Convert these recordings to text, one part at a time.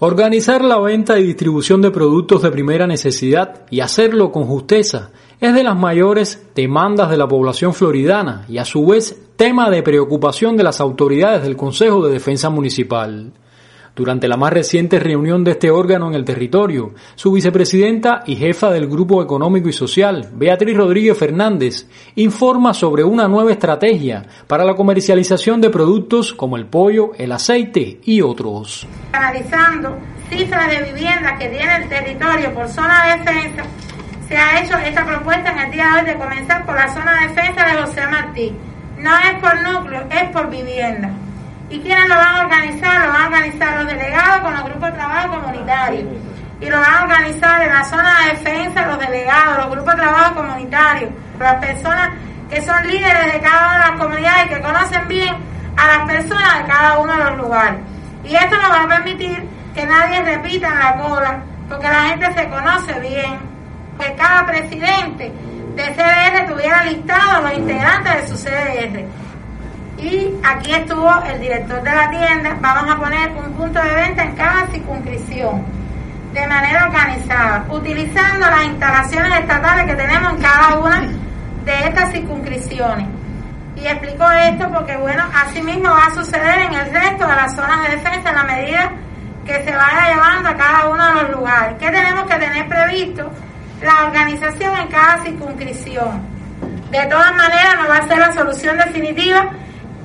Organizar la venta y distribución de productos de primera necesidad y hacerlo con justeza es de las mayores demandas de la población floridana y a su vez tema de preocupación de las autoridades del Consejo de Defensa Municipal. Durante la más reciente reunión de este órgano en el territorio, su vicepresidenta y jefa del Grupo Económico y Social, Beatriz Rodríguez Fernández, informa sobre una nueva estrategia para la comercialización de productos como el pollo, el aceite y otros. Analizando cifras de viviendas que tiene el territorio por zona de defensa, se ha hecho esta propuesta en el día de hoy de comenzar por la zona de defensa de José Martí. No es por núcleo, es por vivienda. ¿Y quiénes lo van a organizar? Organizar los delegados con los grupos de trabajo comunitarios. Y lo van a organizar en la zona de defensa los delegados, los grupos de trabajo comunitarios, las personas que son líderes de cada una de las comunidades y que conocen bien a las personas de cada uno de los lugares. Y esto nos va a permitir que nadie repita en la cola, porque la gente se conoce bien, que cada presidente de CDR tuviera listado los integrantes de su CDR y aquí estuvo el director de la tienda. Vamos a poner un punto de venta en cada circunscripción de manera organizada, utilizando las instalaciones estatales que tenemos en cada una de estas circunscripciones. Y explico esto porque, bueno, así mismo va a suceder en el resto de las zonas de defensa en la medida que se vaya llevando a cada uno de los lugares. ¿Qué tenemos que tener previsto? La organización en cada circunscripción. De todas maneras, no va a ser la solución definitiva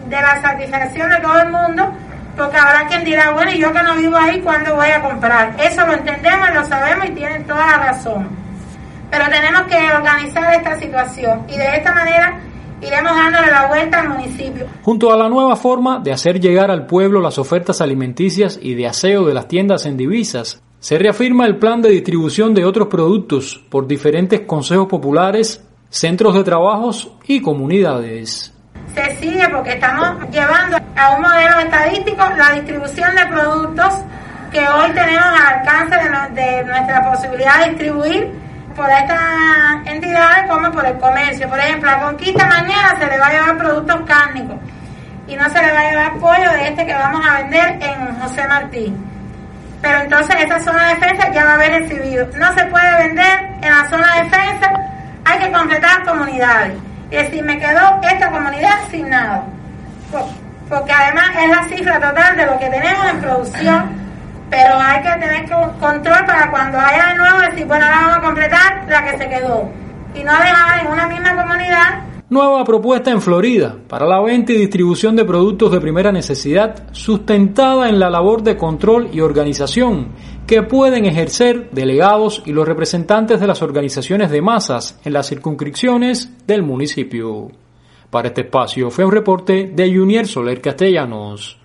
de la satisfacción de todo el mundo, porque habrá quien dirá, bueno, y yo que no vivo ahí, ¿cuándo voy a comprar? Eso lo entendemos lo sabemos y tienen toda la razón. Pero tenemos que organizar esta situación y de esta manera iremos dándole la vuelta al municipio. Junto a la nueva forma de hacer llegar al pueblo las ofertas alimenticias y de aseo de las tiendas en divisas, se reafirma el plan de distribución de otros productos por diferentes consejos populares, centros de trabajos y comunidades se sigue porque estamos llevando a un modelo estadístico la distribución de productos que hoy tenemos al alcance de, nuestra posibilidad de distribuir por estas entidades como por el comercio. Por ejemplo, a Conquista mañana se le va a llevar productos cárnicos y no se le va a llevar pollo de este que vamos a vender en José Martí. Pero entonces esa zona de defensa ya va a haber recibido. No se puede vender en la zona de defensa, hay que completar comunidades y decir, me quedó esta comunidad sin nada. Porque además es la cifra total de lo que tenemos en producción, pero hay que tener control para cuando haya de nuevo decir, bueno, ahora vamos a completar la que se quedó. Y no dejar en una misma comunidad Nueva propuesta en Florida para la venta y distribución de productos de primera necesidad sustentada en la labor de control y organización que pueden ejercer delegados y los representantes de las organizaciones de masas en las circunscripciones del municipio. Para este espacio fue un reporte de Junior Soler Castellanos.